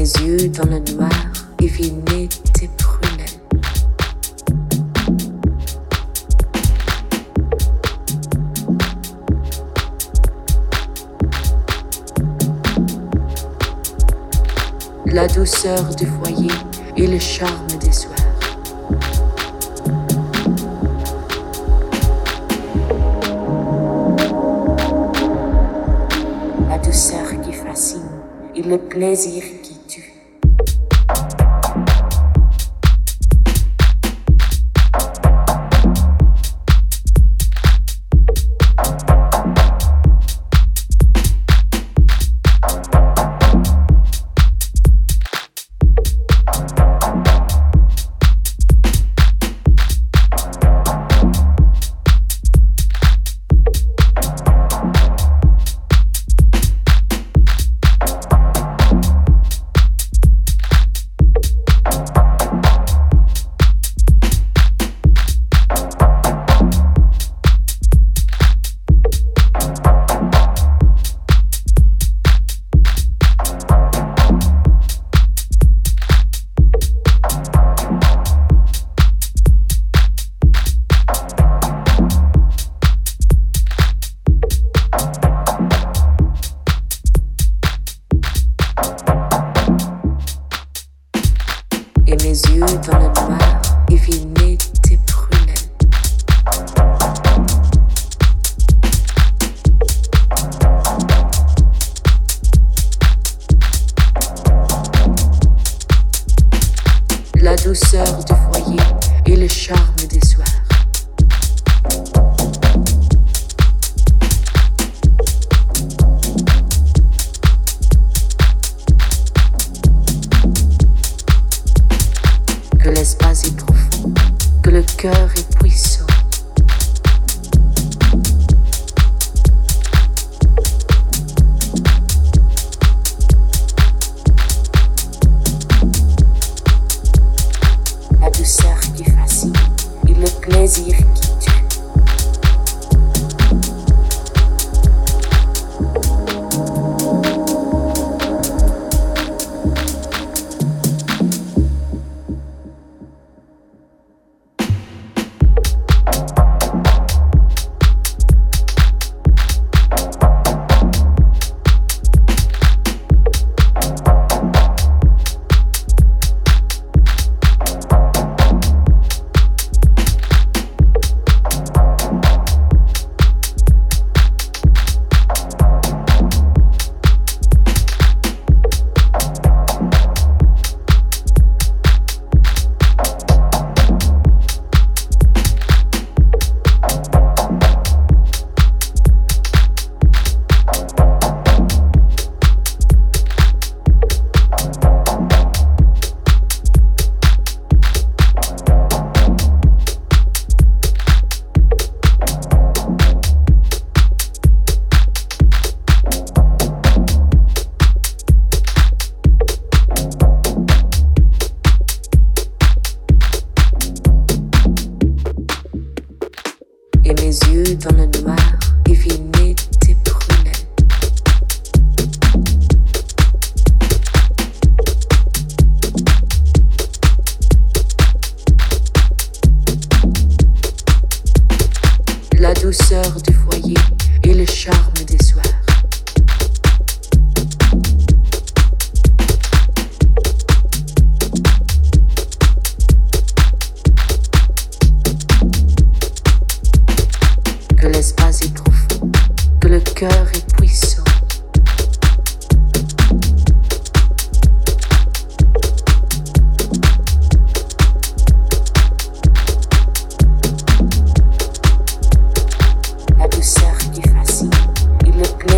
mes yeux dans le noir deviner tes prunelles. La douceur du foyer et le charme des soirs. La douceur qui fascine et le plaisir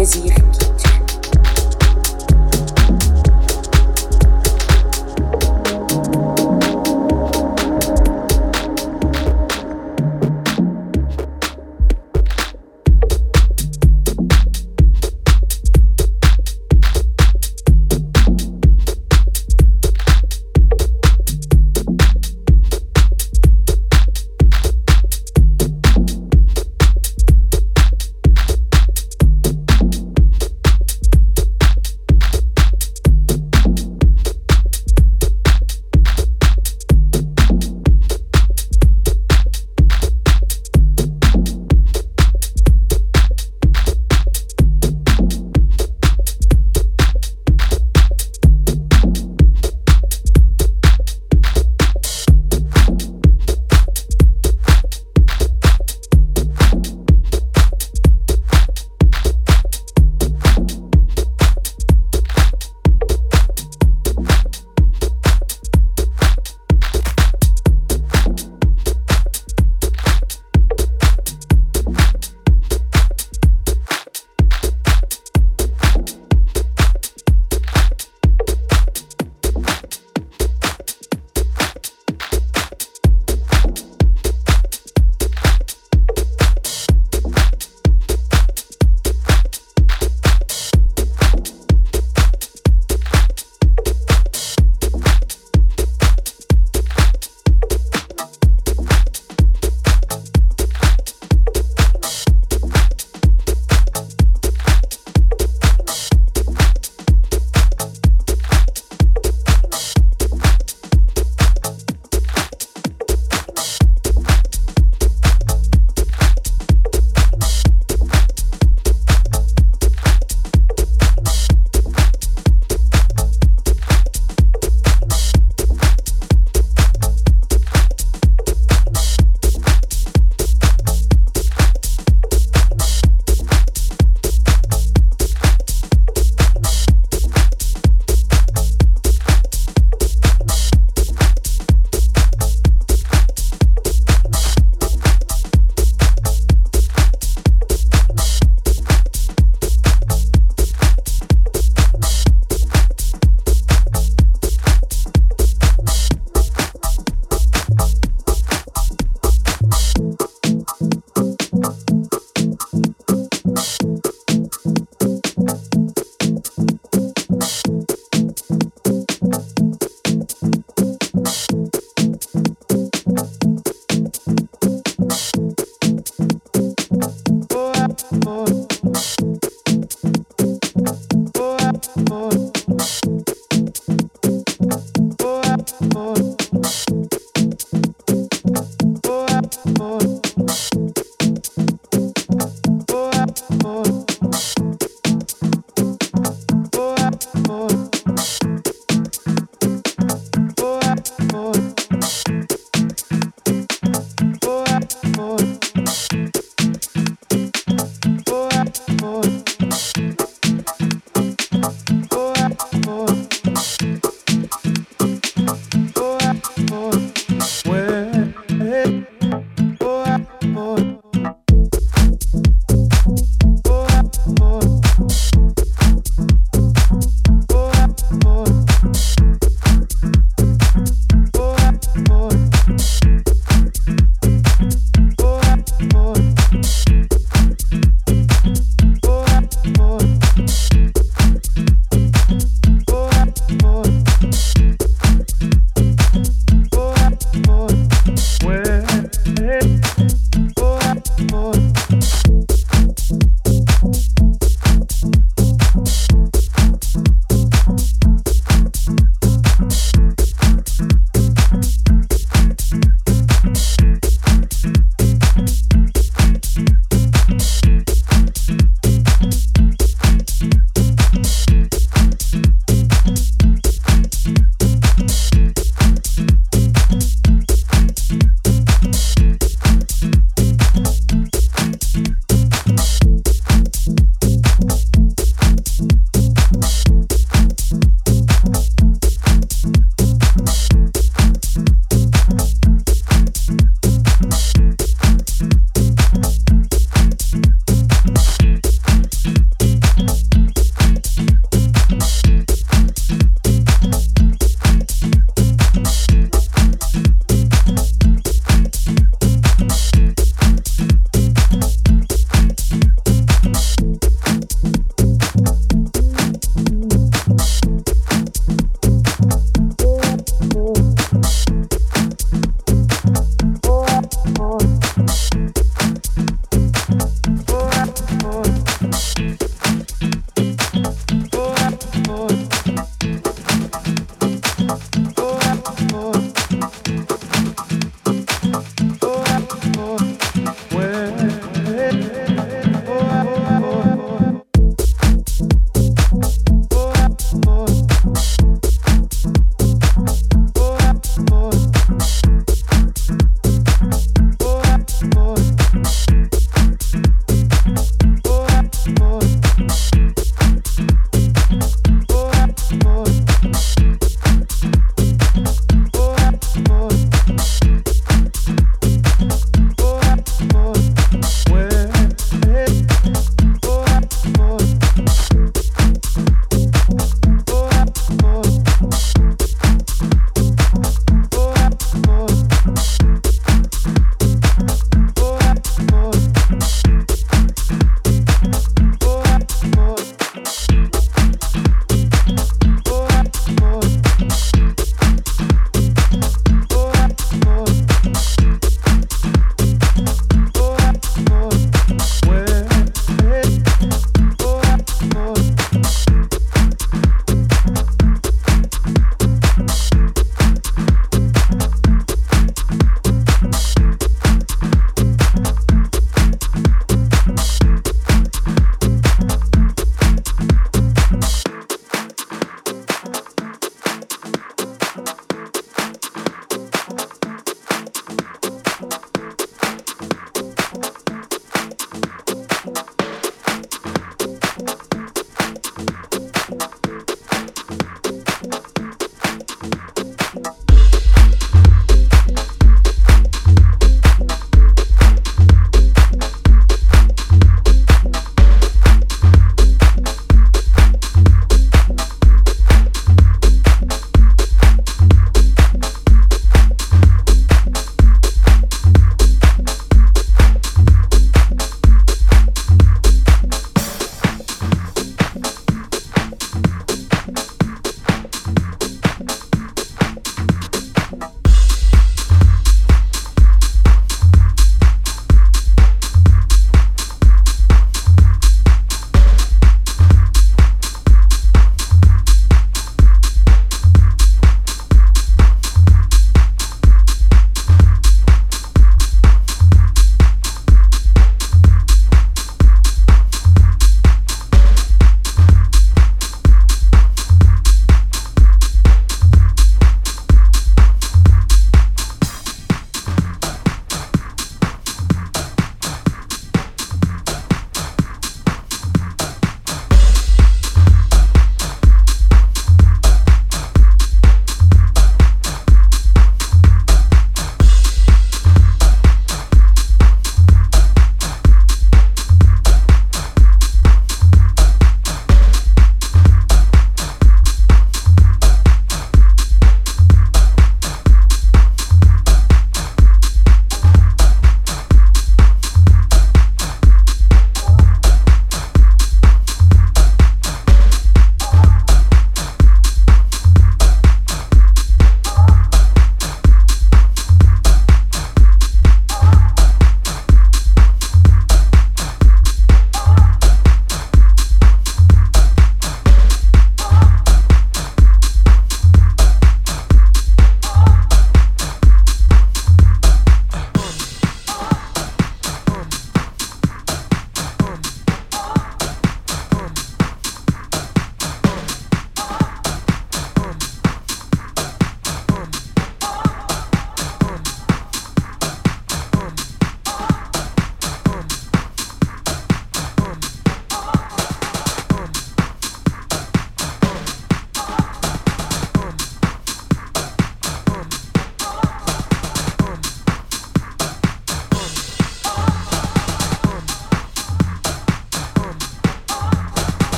et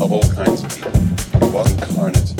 of all kinds of people. It was incarnate.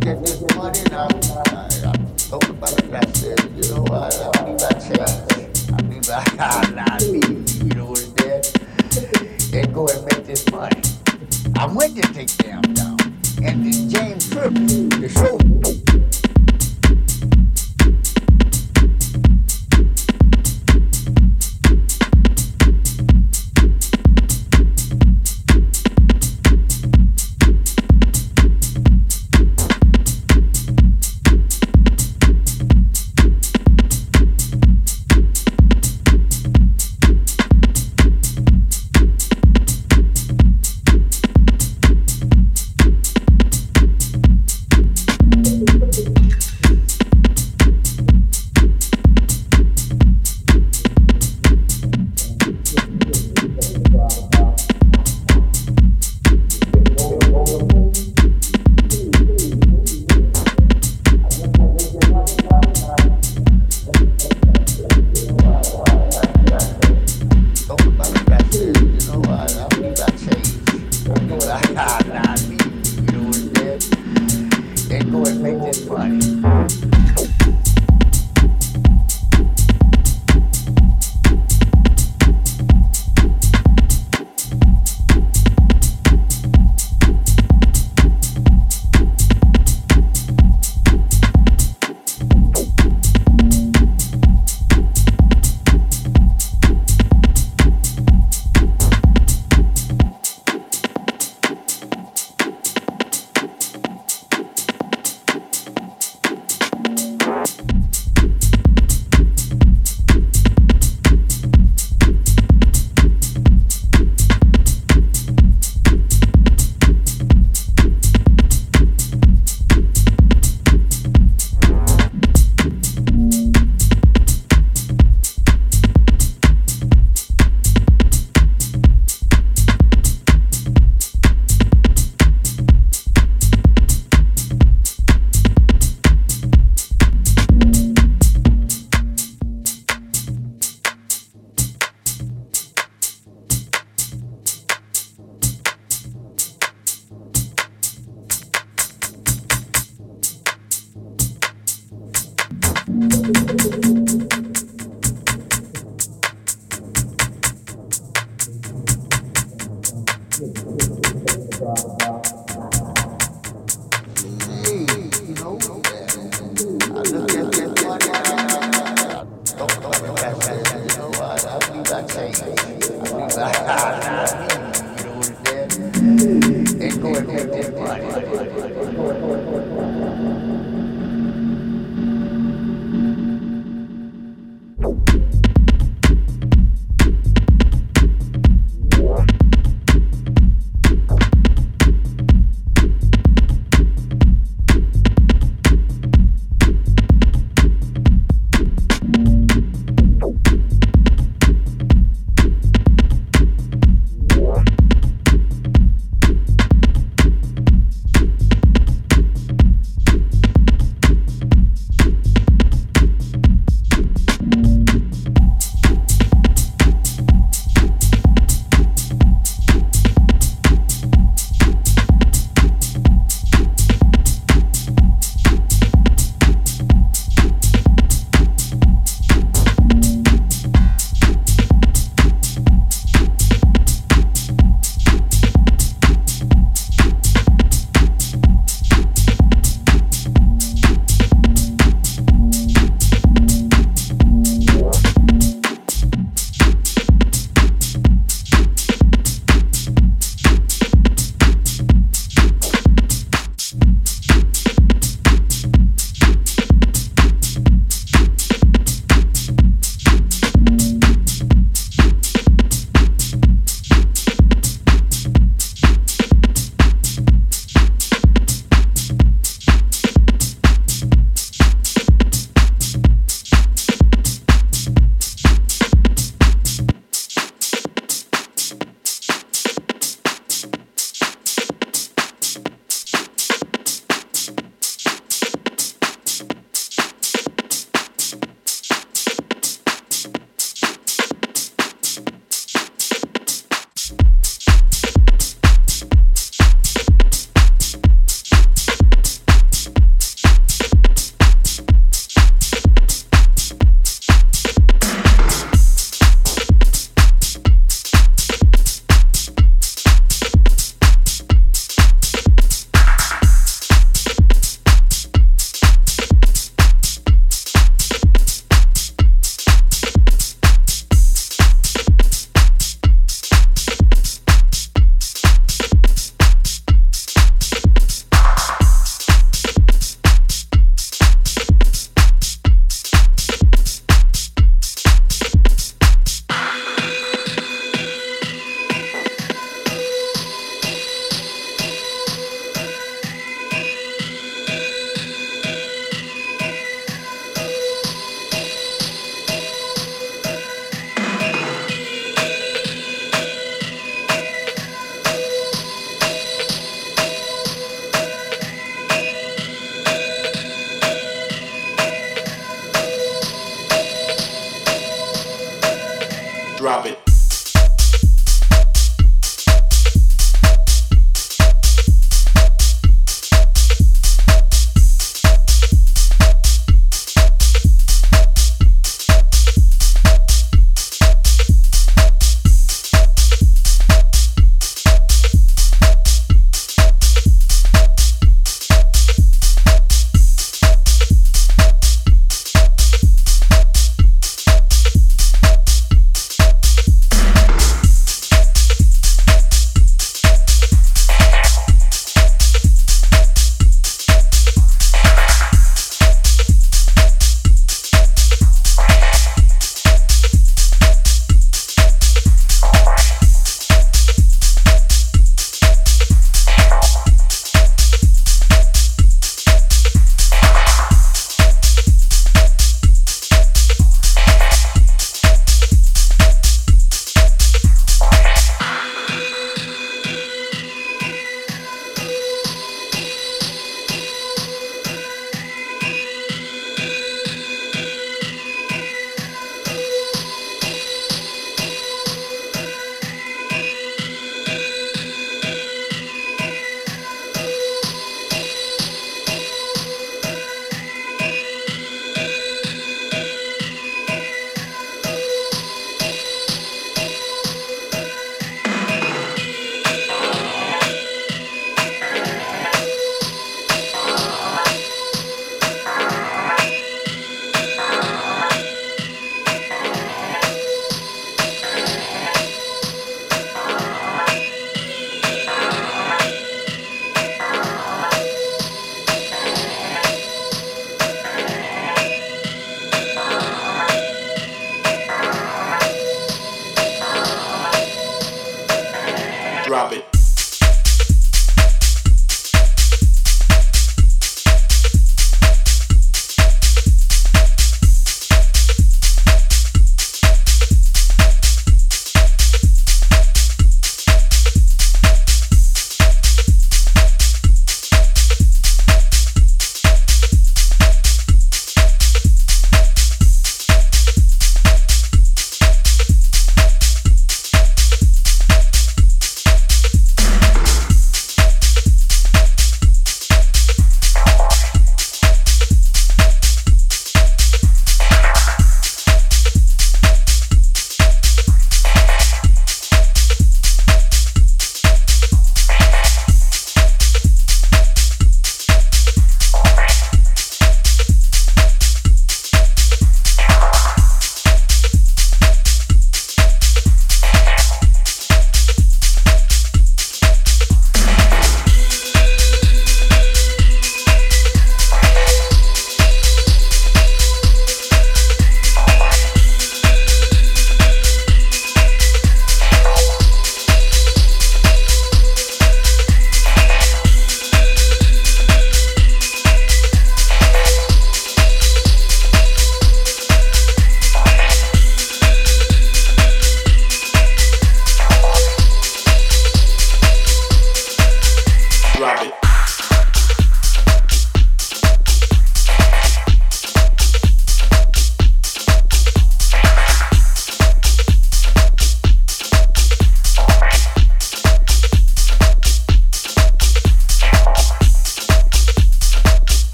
Get this money now.